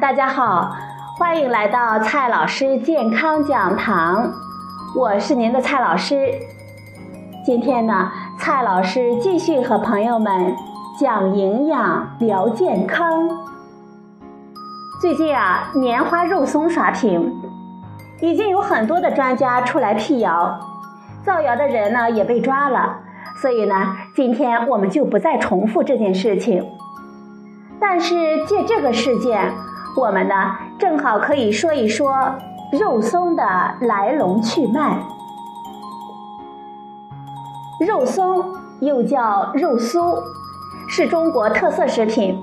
大家好，欢迎来到蔡老师健康讲堂，我是您的蔡老师。今天呢，蔡老师继续和朋友们讲营养聊健康。最近啊，棉花肉松刷屏，已经有很多的专家出来辟谣，造谣的人呢也被抓了。所以呢，今天我们就不再重复这件事情。但是借这个事件，我们呢正好可以说一说肉松的来龙去脉。肉松又叫肉酥，是中国特色食品。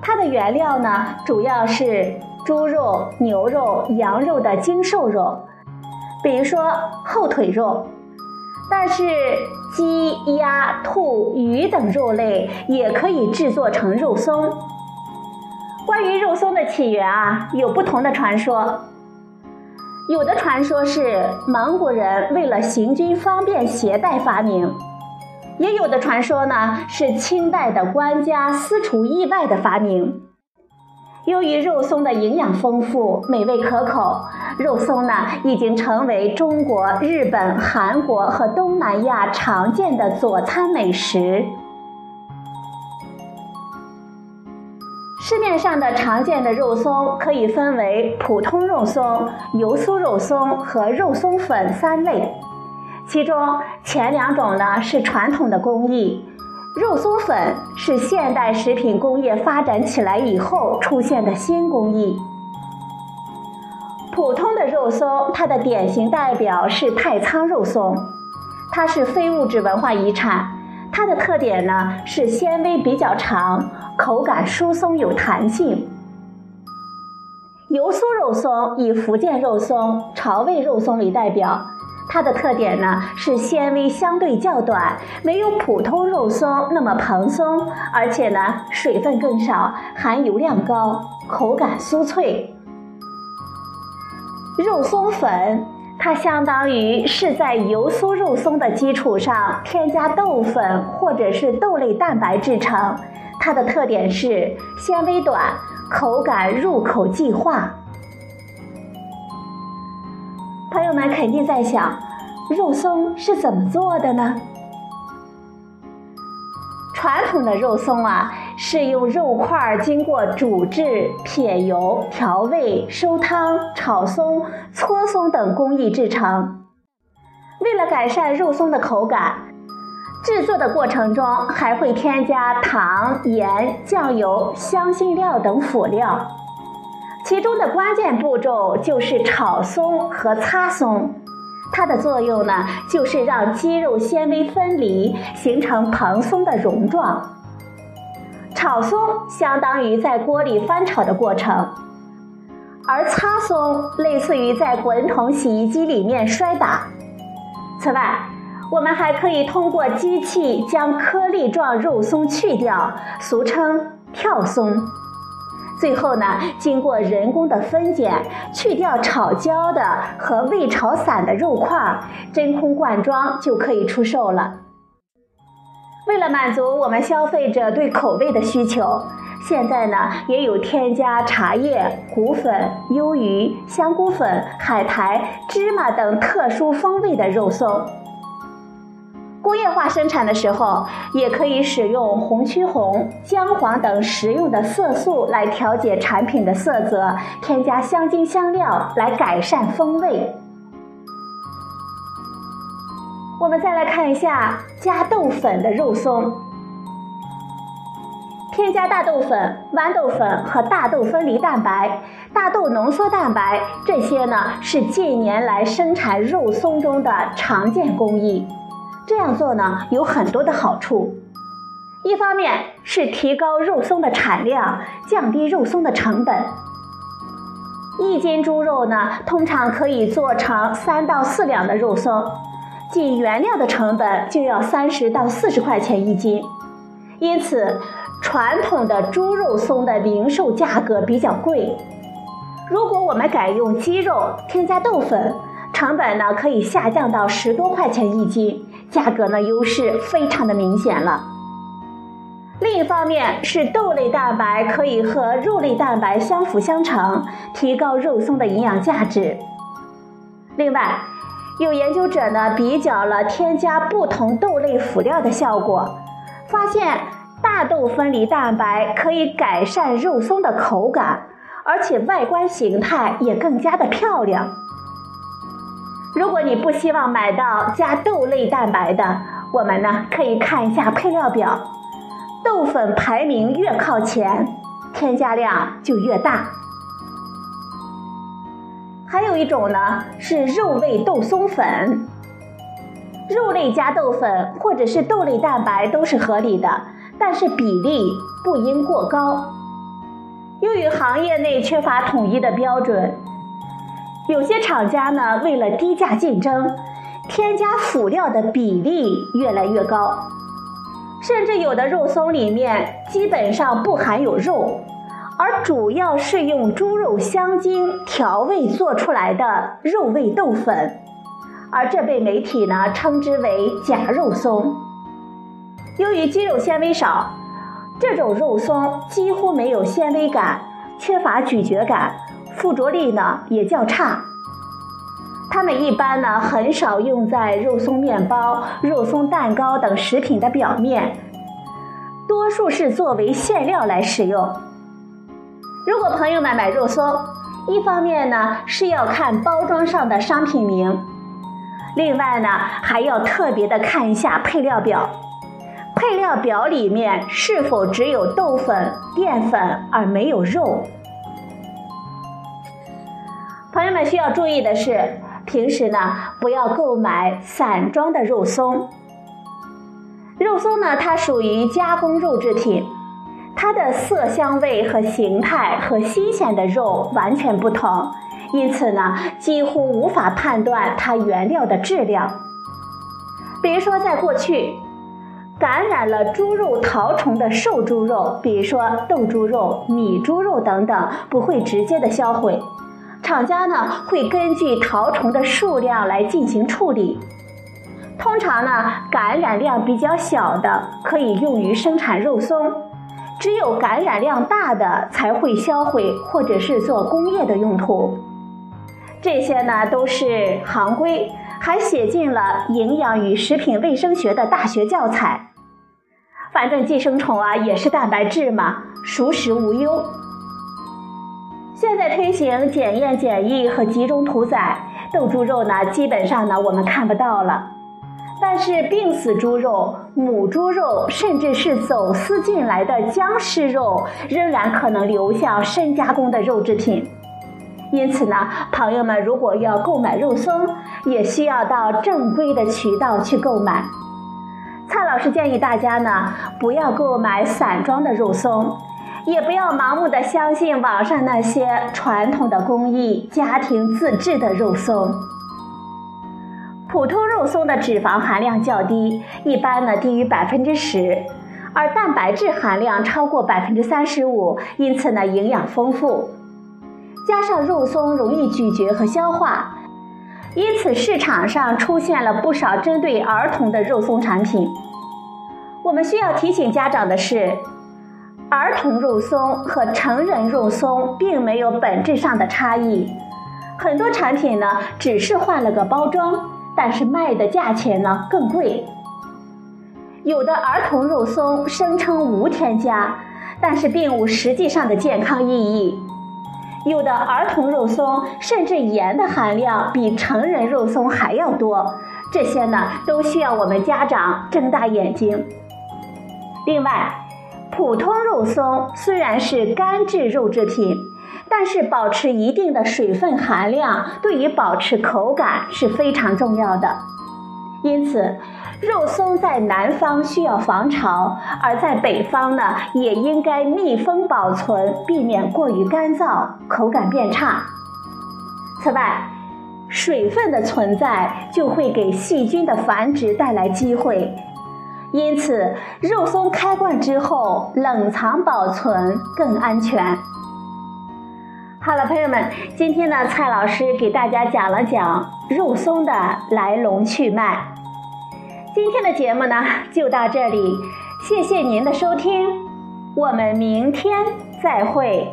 它的原料呢主要是猪肉、牛肉、羊肉的精瘦肉，比如说后腿肉。但是鸡、鸭、兔、鱼等肉类也可以制作成肉松。关于肉松的起源啊，有不同的传说。有的传说是蒙古人为了行军方便携带发明，也有的传说呢是清代的官家私厨意外的发明。由于肉松的营养丰富、美味可口，肉松呢已经成为中国、日本、韩国和东南亚常见的佐餐美食。市面上的常见的肉松可以分为普通肉松、油酥肉松和肉松粉三类，其中前两种呢是传统的工艺。肉松粉是现代食品工业发展起来以后出现的新工艺。普通的肉松，它的典型代表是太仓肉松，它是非物质文化遗产。它的特点呢是纤维比较长，口感疏松有弹性。油酥肉松以福建肉松、潮味肉松为代表。它的特点呢是纤维相对较短，没有普通肉松那么蓬松，而且呢水分更少，含油量高，口感酥脆。肉松粉，它相当于是在油酥肉松的基础上添加豆粉或者是豆类蛋白制成。它的特点是纤维短，口感入口即化。朋友们肯定在想，肉松是怎么做的呢？传统的肉松啊，是用肉块经过煮制、撇油、调味、收汤、炒松、搓松等工艺制成。为了改善肉松的口感，制作的过程中还会添加糖、盐、酱油、香辛料等辅料。其中的关键步骤就是炒松和擦松，它的作用呢，就是让肌肉纤维分离，形成蓬松的绒状。炒松相当于在锅里翻炒的过程，而擦松类似于在滚筒洗衣机里面摔打。此外，我们还可以通过机器将颗粒状肉松去掉，俗称跳松。最后呢，经过人工的分拣，去掉炒焦的和未炒散的肉块，真空罐装就可以出售了。为了满足我们消费者对口味的需求，现在呢也有添加茶叶、谷粉、鱿鱼、香菇粉、海苔、芝麻等特殊风味的肉松。工业化生产的时候，也可以使用红曲红、姜黄等食用的色素来调节产品的色泽，添加香精香料来改善风味。我们再来看一下加豆粉的肉松，添加大豆粉、豌豆粉和大豆分离蛋白、大豆浓缩蛋白，这些呢是近年来生产肉松中的常见工艺。这样做呢有很多的好处，一方面是提高肉松的产量，降低肉松的成本。一斤猪肉呢通常可以做成三到四两的肉松，仅原料的成本就要三十到四十块钱一斤，因此传统的猪肉松的零售价格比较贵。如果我们改用鸡肉，添加豆粉。成本呢可以下降到十多块钱一斤，价格呢优势非常的明显了。另一方面是豆类蛋白可以和肉类蛋白相辅相成，提高肉松的营养价值。另外，有研究者呢比较了添加不同豆类辅料的效果，发现大豆分离蛋白可以改善肉松的口感，而且外观形态也更加的漂亮。如果你不希望买到加豆类蛋白的，我们呢可以看一下配料表，豆粉排名越靠前，添加量就越大。还有一种呢是肉味豆松粉，肉类加豆粉或者是豆类蛋白都是合理的，但是比例不应过高。由于行业内缺乏统一的标准。有些厂家呢，为了低价竞争，添加辅料的比例越来越高，甚至有的肉松里面基本上不含有肉，而主要是用猪肉香精调味做出来的肉味豆粉，而这被媒体呢称之为假肉松。由于肌肉纤维少，这种肉松几乎没有纤维感，缺乏咀嚼感。附着力呢也较差，它们一般呢很少用在肉松面包、肉松蛋糕等食品的表面，多数是作为馅料来使用。如果朋友们买肉松，一方面呢是要看包装上的商品名，另外呢还要特别的看一下配料表，配料表里面是否只有豆粉、淀粉而没有肉。朋友们需要注意的是，平时呢不要购买散装的肉松。肉松呢，它属于加工肉制品，它的色香味和形态和新鲜的肉完全不同，因此呢，几乎无法判断它原料的质量。比如说，在过去，感染了猪肉绦虫的瘦猪肉，比如说豆猪肉、米猪肉等等，不会直接的销毁。厂家呢会根据绦虫的数量来进行处理，通常呢感染量比较小的可以用于生产肉松，只有感染量大的才会销毁或者是做工业的用途。这些呢都是行规，还写进了营养与食品卫生学的大学教材。反正寄生虫啊也是蛋白质嘛，熟食无忧。现在推行检验检疫和集中屠宰，豆猪肉呢，基本上呢我们看不到了。但是病死猪肉、母猪肉，甚至是走私进来的僵尸肉，仍然可能流向深加工的肉制品。因此呢，朋友们如果要购买肉松，也需要到正规的渠道去购买。蔡老师建议大家呢，不要购买散装的肉松。也不要盲目的相信网上那些传统的工艺、家庭自制的肉松。普通肉松的脂肪含量较低，一般呢低于百分之十，而蛋白质含量超过百分之三十五，因此呢营养丰富。加上肉松容易咀嚼和消化，因此市场上出现了不少针对儿童的肉松产品。我们需要提醒家长的是。儿童肉松和成人肉松并没有本质上的差异，很多产品呢只是换了个包装，但是卖的价钱呢更贵。有的儿童肉松声称无添加，但是并无实际上的健康意义。有的儿童肉松甚至盐的含量比成人肉松还要多，这些呢都需要我们家长睁大眼睛。另外。普通肉松虽然是干制肉制品，但是保持一定的水分含量对于保持口感是非常重要的。因此，肉松在南方需要防潮，而在北方呢，也应该密封保存，避免过于干燥，口感变差。此外，水分的存在就会给细菌的繁殖带来机会。因此，肉松开罐之后冷藏保存更安全。好了，朋友们，今天呢，蔡老师给大家讲了讲肉松的来龙去脉。今天的节目呢，就到这里。谢谢您的收听，我们明天再会。